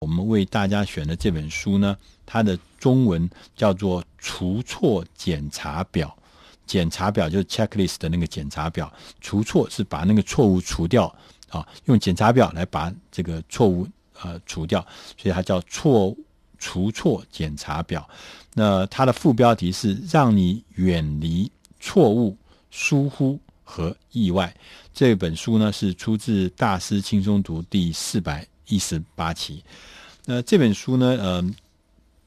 我们为大家选的这本书呢，它的中文叫做《除错检查表》。检查表就是 checklist 的那个检查表，除错是把那个错误除掉啊，用检查表来把这个错误呃除掉，所以它叫错除错检查表。那它的副标题是让你远离错误、疏忽和意外。这本书呢是出自《大师轻松读》第四百一十八期。那这本书呢，呃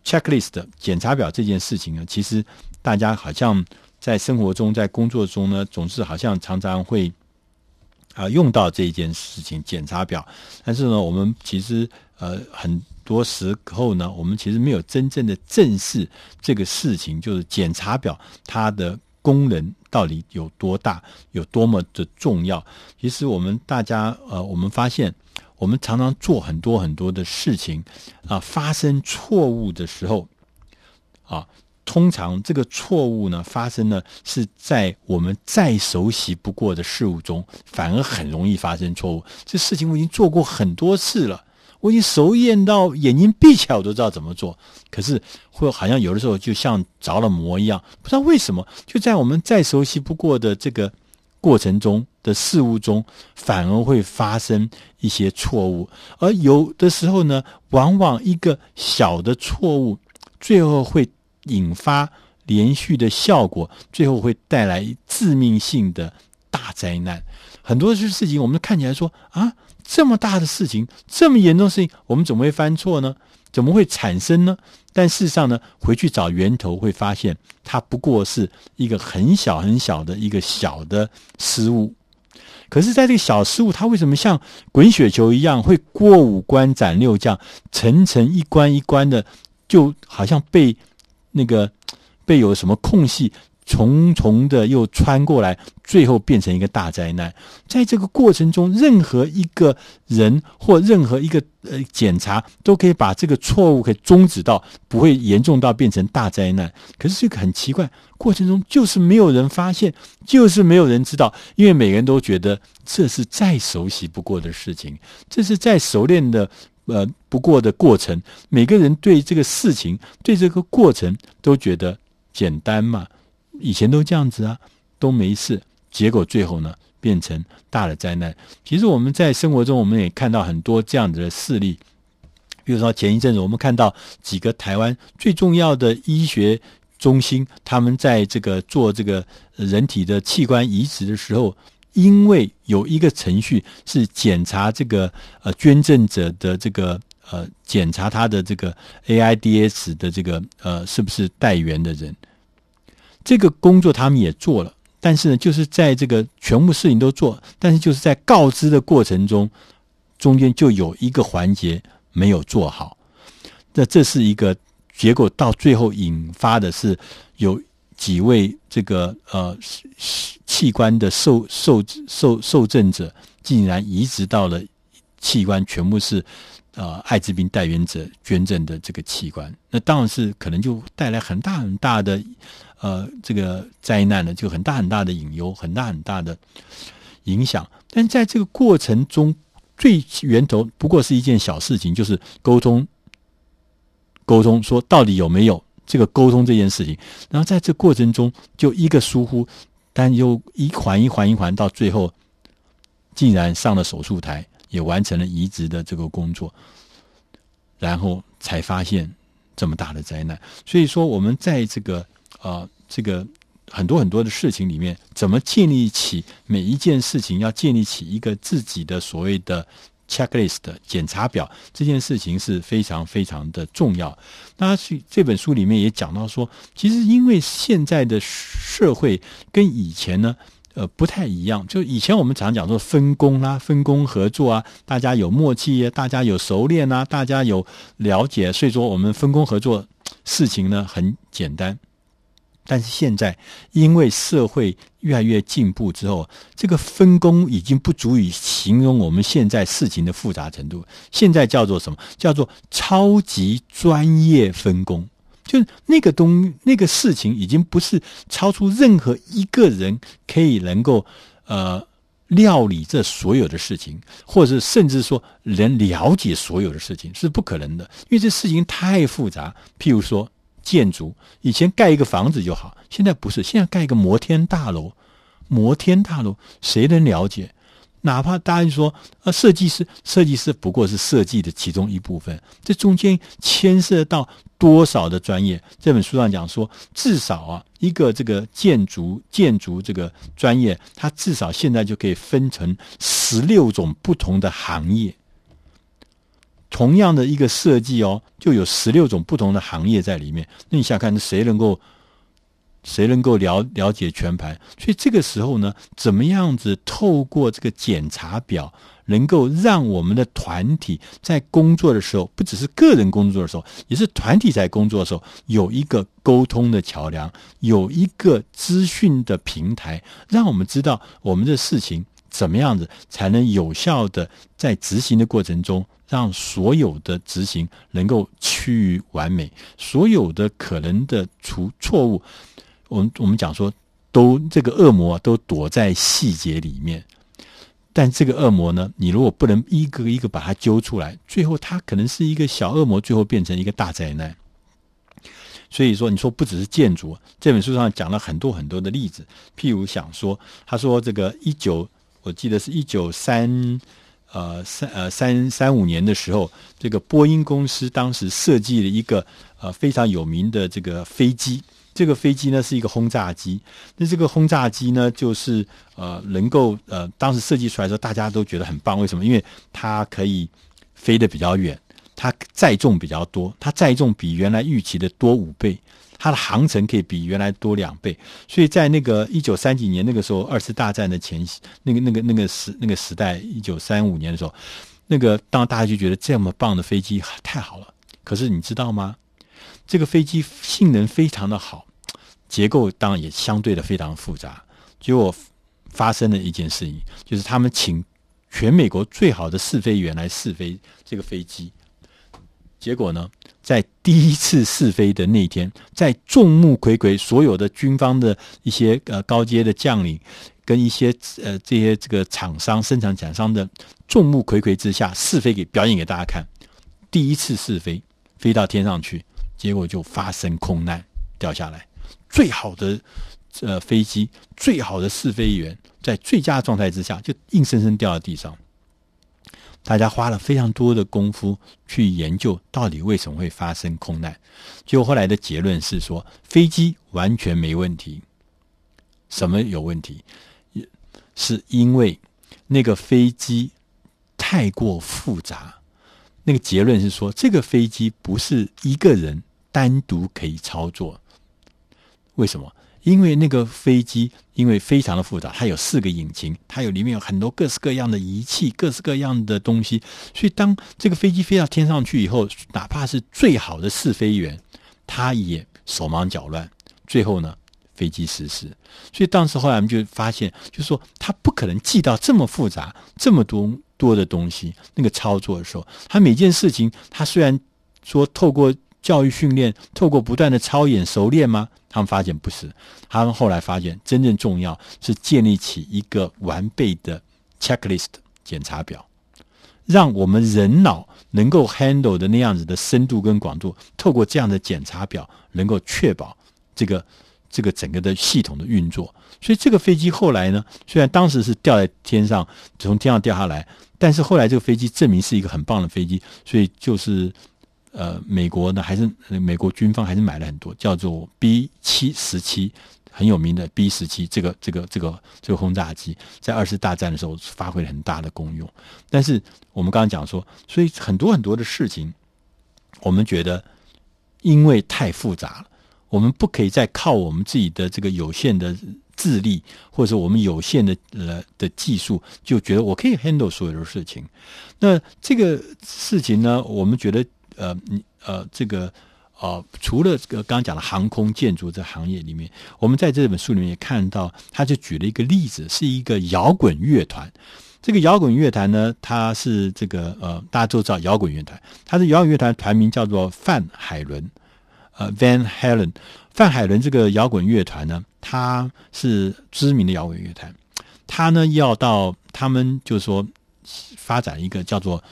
，checklist 检查表这件事情呢，其实大家好像在生活中、在工作中呢，总是好像常常会啊、用到这一件事情检查表。但是呢，我们其实呃很多时候呢，我们其实没有真正的正视这个事情，就是检查表它的功能到底有多大，有多么的重要。其实我们大家呃，我们发现。我们常常做很多很多的事情啊，发生错误的时候啊，通常这个错误呢，发生呢是在我们再熟悉不过的事物中，反而很容易发生错误。这事情我已经做过很多次了，我已经熟练到眼睛闭起来我都知道怎么做，可是会好像有的时候就像着了魔一样，不知道为什么就在我们再熟悉不过的这个。过程中的事物中，反而会发生一些错误，而有的时候呢，往往一个小的错误，最后会引发连续的效果，最后会带来致命性的大灾难。很多事事情，我们看起来说啊，这么大的事情，这么严重的事情，我们怎么会犯错呢？怎么会产生呢？但事实上呢，回去找源头会发现，它不过是一个很小很小的一个小的失误。可是，在这个小失误，他为什么像滚雪球一样，会过五关斩六将，层层一关一关的，就好像被那个被有什么空隙。重重的又穿过来，最后变成一个大灾难。在这个过程中，任何一个人或任何一个呃检查，都可以把这个错误可以终止到不会严重到变成大灾难。可是这个很奇怪，过程中就是没有人发现，就是没有人知道，因为每个人都觉得这是再熟悉不过的事情，这是再熟练的呃不过的过程。每个人对这个事情、对这个过程都觉得简单嘛。以前都这样子啊，都没事，结果最后呢，变成大的灾难。其实我们在生活中，我们也看到很多这样子的事例。比如说前一阵子，我们看到几个台湾最重要的医学中心，他们在这个做这个人体的器官移植的时候，因为有一个程序是检查这个呃捐赠者的这个呃检查他的这个 AIDS 的这个呃是不是带源的人。这个工作他们也做了，但是呢，就是在这个全部事情都做，但是就是在告知的过程中，中间就有一个环节没有做好。那这是一个结果，到最后引发的是有几位这个呃器官的受受受受赠者，竟然移植到了器官全部是呃艾滋病带原者捐赠的这个器官，那当然是可能就带来很大很大的。呃，这个灾难呢，就很大很大的隐忧，很大很大的影响。但在这个过程中，最源头不过是一件小事情，就是沟通，沟通说到底有没有这个沟通这件事情。然后在这过程中，就一个疏忽，但又一环一环一环，到最后竟然上了手术台，也完成了移植的这个工作，然后才发现这么大的灾难。所以说，我们在这个。啊、呃，这个很多很多的事情里面，怎么建立起每一件事情要建立起一个自己的所谓的 checklist 检查表，这件事情是非常非常的重要。那这本书里面也讲到说，其实因为现在的社会跟以前呢，呃，不太一样。就以前我们常讲说分工啦、分工合作啊，大家有默契啊，大家有熟练啊，大家有了解，所以说我们分工合作事情呢很简单。但是现在，因为社会越来越进步之后，这个分工已经不足以形容我们现在事情的复杂程度。现在叫做什么？叫做超级专业分工。就那个东那个事情，已经不是超出任何一个人可以能够呃料理这所有的事情，或者是甚至说能了解所有的事情是不可能的，因为这事情太复杂。譬如说建筑，以前盖一个房子就好，现在不是，现在盖一个摩天大楼，摩天大楼谁能了解？哪怕大家说，呃，设计师，设计师不过是设计的其中一部分，这中间牵涉到多少的专业？这本书上讲说，至少啊，一个这个建筑建筑这个专业，它至少现在就可以分成十六种不同的行业。同样的一个设计哦，就有十六种不同的行业在里面。那你想看，谁能够？谁能够了了解全盘？所以这个时候呢，怎么样子透过这个检查表，能够让我们的团体在工作的时候，不只是个人工作的时候，也是团体在工作的时候，有一个沟通的桥梁，有一个资讯的平台，让我们知道我们的事情怎么样子才能有效的在执行的过程中，让所有的执行能够趋于完美，所有的可能的出错误。我们我们讲说，都这个恶魔都躲在细节里面，但这个恶魔呢，你如果不能一个一个把它揪出来，最后它可能是一个小恶魔，最后变成一个大灾难。所以说，你说不只是建筑，这本书上讲了很多很多的例子，譬如想说，他说这个一九，我记得是一九三呃三呃三三五年的时候，这个波音公司当时设计了一个呃非常有名的这个飞机。这个飞机呢是一个轰炸机，那这个轰炸机呢就是呃能够呃当时设计出来的时候大家都觉得很棒，为什么？因为它可以飞得比较远，它载重比较多，它载重比原来预期的多五倍，它的航程可以比原来多两倍，所以在那个一九三几年那个时候，二次大战的前夕，那个那个那个时那个时代，一九三五年的时候，那个当大家就觉得这么棒的飞机太好了，可是你知道吗？这个飞机性能非常的好，结构当然也相对的非常复杂。结果发生了一件事情，就是他们请全美国最好的试飞员来试飞这个飞机。结果呢，在第一次试飞的那天，在众目睽睽，所有的军方的一些呃高阶的将领跟一些呃这些这个厂商生产厂商的众目睽睽之下试飞给表演给大家看。第一次试飞，飞到天上去。结果就发生空难，掉下来。最好的呃飞机，最好的试飞员，在最佳状态之下，就硬生生掉到地上。大家花了非常多的功夫去研究，到底为什么会发生空难。结果后来的结论是说，飞机完全没问题。什么有问题？是因为那个飞机太过复杂。那个结论是说，这个飞机不是一个人。单独可以操作，为什么？因为那个飞机因为非常的复杂，它有四个引擎，它有里面有很多各式各样的仪器，各式各样的东西。所以当这个飞机飞到天上去以后，哪怕是最好的试飞员，他也手忙脚乱。最后呢，飞机失事。所以当时后来我们就发现，就是说他不可能记到这么复杂、这么多多的东西。那个操作的时候，他每件事情，他虽然说透过。教育训练透过不断的操演熟练吗？他们发现不是，他们后来发现真正重要是建立起一个完备的 checklist 检查表，让我们人脑能够 handle 的那样子的深度跟广度，透过这样的检查表，能够确保这个这个整个的系统的运作。所以这个飞机后来呢，虽然当时是掉在天上，从天上掉下来，但是后来这个飞机证明是一个很棒的飞机，所以就是。呃，美国呢，还是美国军方还是买了很多，叫做 B 七十七，很有名的 B 十七，这个这个这个这个轰炸机，在二次大战的时候发挥了很大的功用。但是我们刚刚讲说，所以很多很多的事情，我们觉得因为太复杂了，我们不可以再靠我们自己的这个有限的智力，或者说我们有限的呃的技术，就觉得我可以 handle 所有的事情。那这个事情呢，我们觉得。呃，你呃，这个呃，除了这个刚刚讲的航空建筑这行业里面，我们在这本书里面也看到，他就举了一个例子，是一个摇滚乐团。这个摇滚乐团呢，它是这个呃，大家都知道摇滚乐团，它是摇滚乐团团名叫做范海伦，呃，Van Halen。范海伦这个摇滚乐团呢，他是知名的摇滚乐团，他呢要到他们就是说发展一个叫做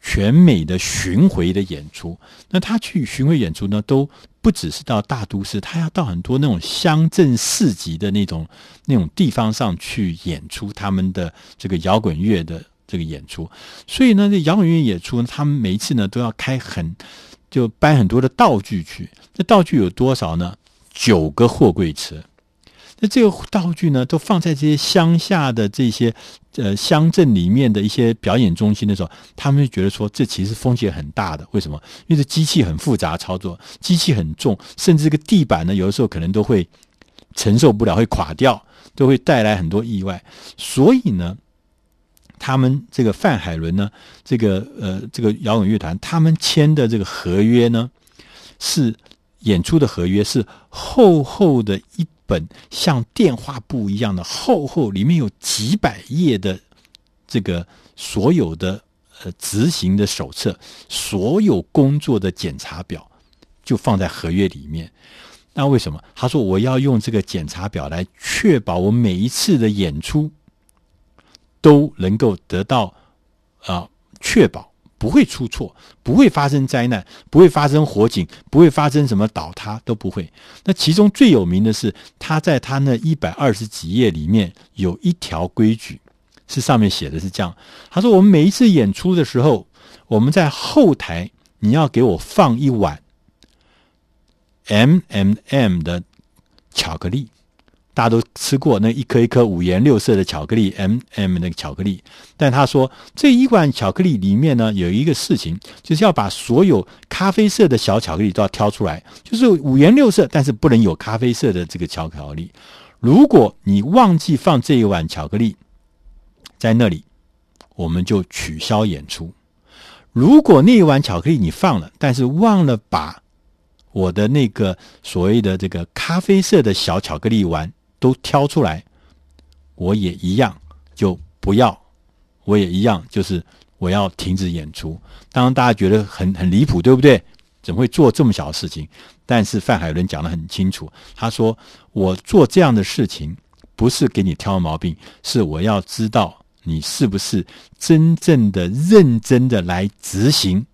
全美的巡回的演出。那他去巡回演出呢，都不只是到大都市，他要到很多那种乡镇市集的那种那种地方上去演出他们的这个摇滚乐的这个演出。所以呢，这摇滚乐演出，他们每一次呢都要开很就搬很多的道具去。那道具有多少呢？九个货柜车。那这个道具呢，都放在这些乡下的这些呃乡镇里面的一些表演中心的时候，他们就觉得说，这其实风险很大的。为什么？因为这机器很复杂操作，机器很重，甚至这个地板呢，有的时候可能都会承受不了，会垮掉，都会带来很多意外。所以呢，他们这个范海伦呢，这个呃这个摇滚乐团，他们签的这个合约呢，是演出的合约，是厚厚的一。本像电话簿一样的厚厚，里面有几百页的这个所有的呃执行的手册，所有工作的检查表就放在合约里面。那为什么？他说我要用这个检查表来确保我每一次的演出都能够得到啊确保。不会出错，不会发生灾难，不会发生火警，不会发生什么倒塌，都不会。那其中最有名的是，他在他那一百二十几页里面有一条规矩，是上面写的是这样：他说，我们每一次演出的时候，我们在后台你要给我放一碗 M M M 的巧克力。大家都吃过那一颗一颗五颜六色的巧克力，M&M 那个巧克力。但他说这一碗巧克力里面呢，有一个事情，就是要把所有咖啡色的小巧克力都要挑出来，就是五颜六色，但是不能有咖啡色的这个巧克力。如果你忘记放这一碗巧克力在那里，我们就取消演出。如果那一碗巧克力你放了，但是忘了把我的那个所谓的这个咖啡色的小巧克力丸。都挑出来，我也一样就不要，我也一样就是我要停止演出。当然，大家觉得很很离谱，对不对？怎么会做这么小的事情？但是范海伦讲得很清楚，他说：“我做这样的事情不是给你挑毛病，是我要知道你是不是真正的认真的来执行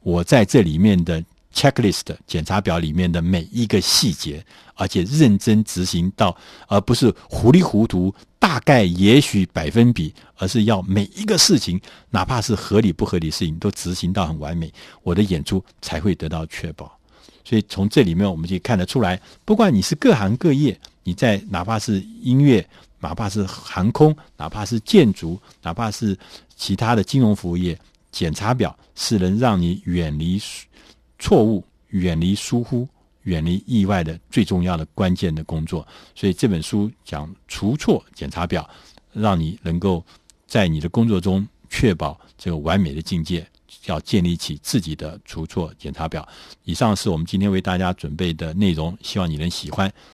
我在这里面的。” Checklist 检查表里面的每一个细节，而且认真执行到，而不是糊里糊涂，大概也许百分比，而是要每一个事情，哪怕是合理不合理的事情，都执行到很完美，我的演出才会得到确保。所以从这里面我们就看得出来，不管你是各行各业，你在哪怕是音乐，哪怕是航空，哪怕是建筑，哪怕是其他的金融服务业，检查表是能让你远离。错误，远离疏忽，远离意外的最重要的关键的工作。所以这本书讲除错检查表，让你能够在你的工作中确保这个完美的境界，要建立起自己的除错检查表。以上是我们今天为大家准备的内容，希望你能喜欢。